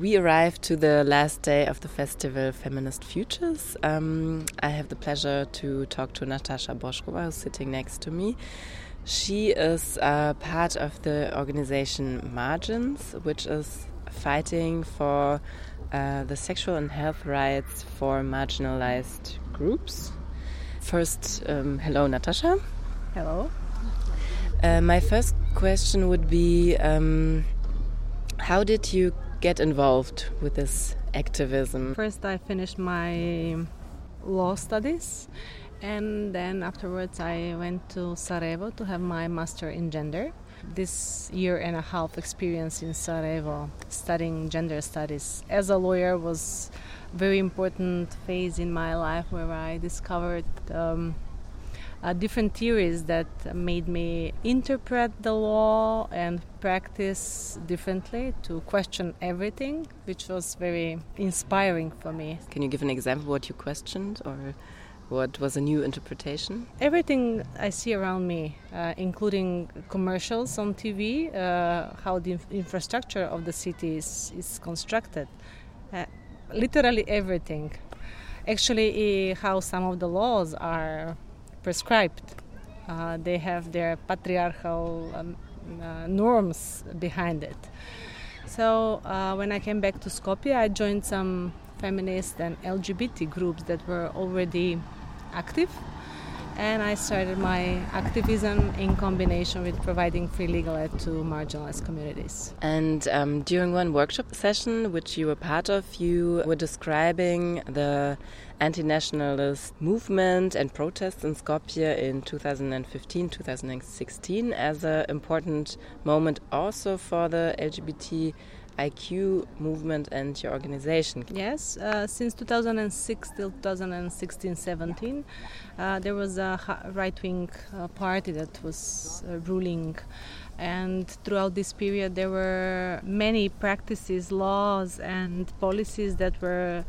we arrived to the last day of the festival Feminist Futures. Um, I have the pleasure to talk to Natasha Boshkova, who's sitting next to me. She is uh, part of the organization Margins, which is fighting for uh, the sexual and health rights for marginalized groups. First, um, hello, Natasha. Hello. Uh, my first question would be um, How did you get involved with this activism? First, I finished my law studies, and then afterwards, I went to Sarajevo to have my master in gender. This year and a half experience in Sarajevo studying gender studies as a lawyer was a very important phase in my life where I discovered um, uh, different theories that made me interpret the law and practice differently to question everything, which was very inspiring for me. Can you give an example what you questioned or? What was a new interpretation? Everything I see around me, uh, including commercials on TV, uh, how the infrastructure of the city is, is constructed, uh, literally everything. Actually, how some of the laws are prescribed. Uh, they have their patriarchal um, uh, norms behind it. So uh, when I came back to Skopje, I joined some feminist and LGBT groups that were already active and I started my activism in combination with providing free legal aid to marginalized communities. And um, during one workshop session, which you were part of, you were describing the anti nationalist movement and protests in Skopje in 2015 2016 as an important moment also for the LGBT IQ movement and your organization. Yes, uh, since 2006 till 2016 17, uh, there was a right wing uh, party that was uh, ruling. And throughout this period, there were many practices, laws, and policies that were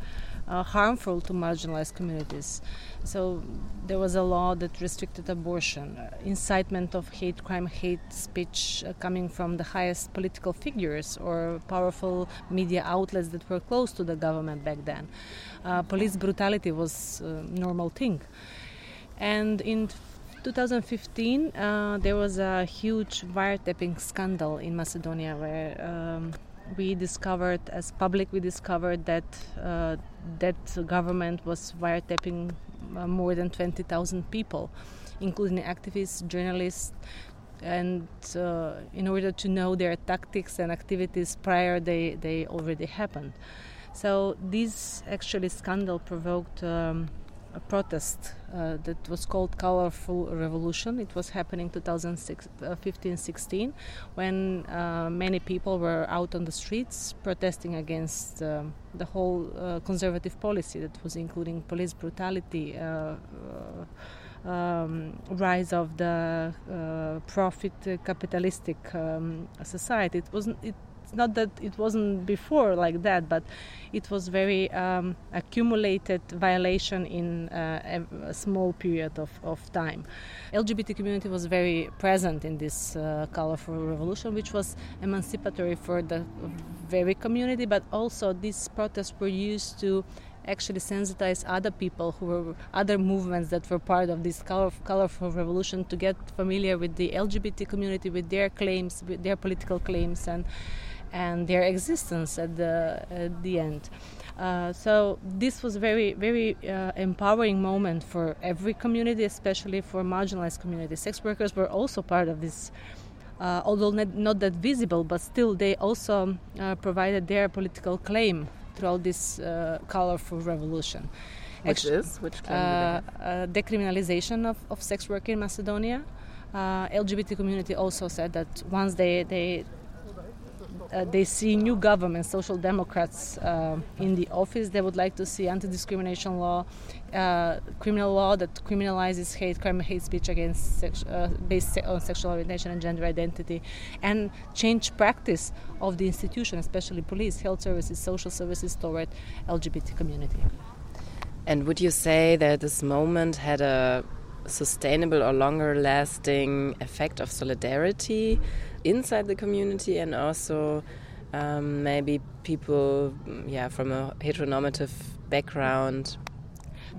uh, harmful to marginalized communities. So there was a law that restricted abortion, uh, incitement of hate crime, hate speech uh, coming from the highest political figures or powerful media outlets that were close to the government back then. Uh, police brutality was a normal thing. And in 2015, uh, there was a huge wiretapping scandal in Macedonia where um, we discovered, as public, we discovered that uh, that government was wiretapping uh, more than 20,000 people, including activists, journalists, and uh, in order to know their tactics and activities prior, they, they already happened. So this actually scandal provoked um, a protest uh, that was called Colorful Revolution. It was happening 2015-16 uh, when uh, many people were out on the streets protesting against um, the whole uh, conservative policy that was including police brutality, uh, uh, um, rise of the profit capitalistic um, society. It wasn't. It not that it wasn't before like that, but it was very um, accumulated violation in uh, a, small period of, of time. LGBT community was very present in this uh, colorful revolution, which was emancipatory for the very community, but also these protests were used to actually sensitize other people who were other movements that were part of this colorful revolution to get familiar with the LGBT community, with their claims, with their political claims, and and their existence at the at the end. Uh, so this was a very very uh, empowering moment for every community, especially for marginalized communities. Sex workers were also part of this. Uh, although not, not, that visible, but still they also uh, provided their political claim throughout this uh, colorful revolution. Which Actually, is which uh, decriminalization of, of sex work in Macedonia. LGBT community also said that once they, they uh, they see new government, social democrats, uh, in the office. They would like to see anti-discrimination law, uh, criminal law that criminalizes hate crime, hate speech against sex, uh, based on sexual orientation and gender identity, and change practice of the institution, especially police, health services, social services toward LGBT community. And would you say that this moment had a sustainable or longer lasting effect of solidarity inside the community and also um, maybe people, yeah, from a heteronormative background.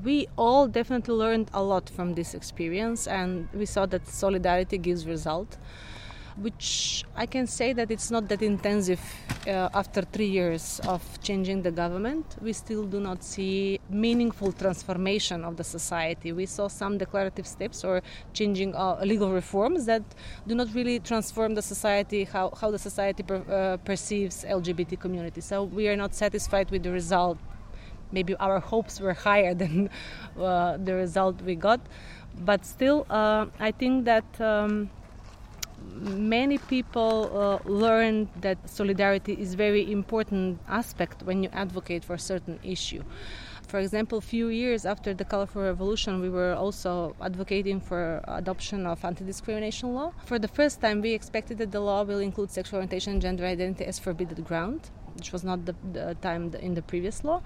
We all definitely learned a lot from this experience, and we saw that solidarity gives result which I can say that it's not that intensive uh, after three years of changing the government. We still do not see meaningful transformation of the society. We saw some declarative steps or changing uh, legal reforms that do not really transform the society, how, how the society per, uh, perceives LGBT community. So we are not satisfied with the result. Maybe our hopes were higher than uh, the result we got. But still, uh, I think that. Um, many people uh, learn that solidarity is very important aspect when you advocate for a certain issue. For example, a few years after the colorful revolution, we were also advocating for adoption of anti-discrimination law. For the first time, we expected that the law will include sexual orientation and gender identity as forbidden ground which was not the, the time in the previous law.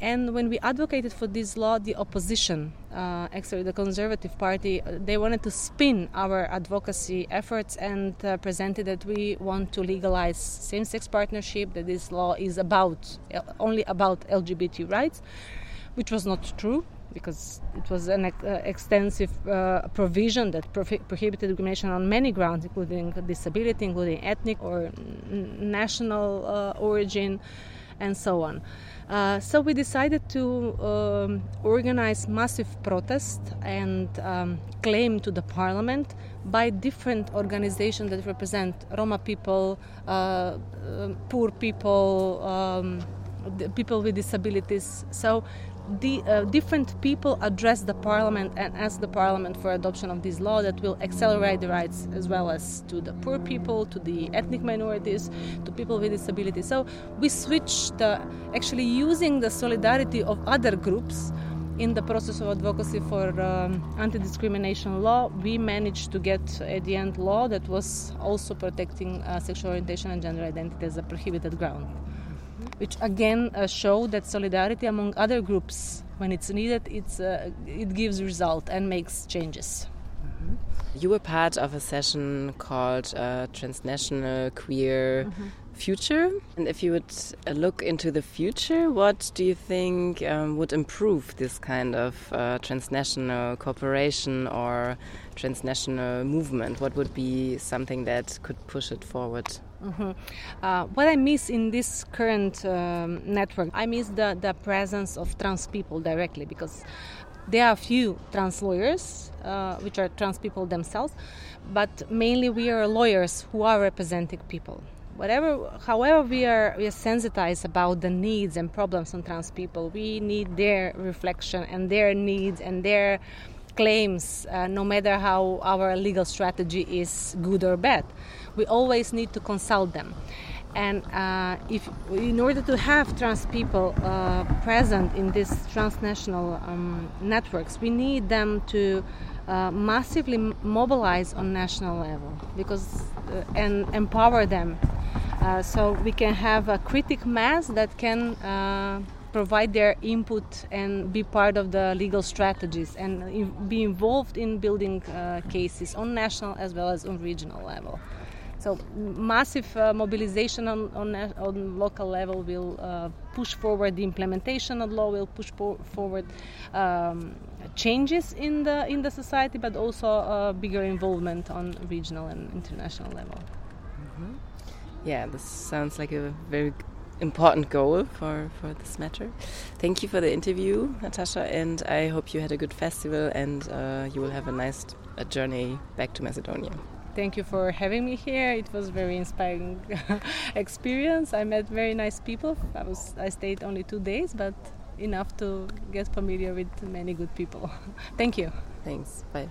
And when we advocated for this law, the opposition, uh, actually the Conservative Party, uh, they wanted to spin our advocacy efforts and uh, presented that we want to legalize same-sex partnership, that this law is about uh, only about LGBT rights, which was not true because it was an uh, extensive uh, provision that prohibited discrimination on many grounds, including disability, including ethnic or national uh, origin, and so on. Uh, so we decided to um, organize massive protest and um, claim to the parliament by different organizations that represent Roma people, uh, uh, poor people, um, people with disabilities. So the uh, different people address the parliament and ask the parliament for adoption of this law that will accelerate the rights as well as to the poor people, to the ethnic minorities, to people with disabilities. So we switched uh, actually using the solidarity of other groups in the process of advocacy for um, anti-discrimination law, we managed to get at the end law that was also protecting uh, sexual orientation and gender identity as a prohibited ground which again uh, show that solidarity among other groups, when it's needed, it's, uh, it gives result and makes changes. Mm-hmm. You were part of a session called uh, Transnational Queer mm -hmm. Future. And if you would uh, look into the future, what do you think um, would improve this kind of uh, transnational cooperation or transnational movement? What would be something that could push it forward? Mm-hmm. Uh, what I miss in this current um, network, I miss the, the presence of trans people directly because there are a few trans lawyers, uh, which are trans people themselves, but mainly we are lawyers who are representing people. Whatever, however, we are we are sensitized about the needs and problems of trans people. We need their reflection and their needs and their claims, uh, no matter how our legal strategy is good or bad we always need to consult them. And uh, if, in order to have trans people uh, present in these transnational um, networks, we need them to uh, massively mobilize on national level because uh, and empower them, uh, so we can have a critic mass that can uh, provide their input and be part of the legal strategies and be involved in building cases on national as well as on regional level. So massive uh, mobilization on, on, on, local level will uh, push forward the implementation of law, will push forward um, changes in the in the society, but also bigger involvement on regional and international level. Mm-hmm. Yeah, this sounds like a very important goal for, for this matter. Thank you for the interview, Natasha, and I hope you had a good festival and uh, you will have a nice uh, journey back to Macedonia thank you for having me here. It was very inspiring experience. I met very nice people. I was I stayed only two days, but enough to get familiar with many good people. thank you. Thanks. Bye.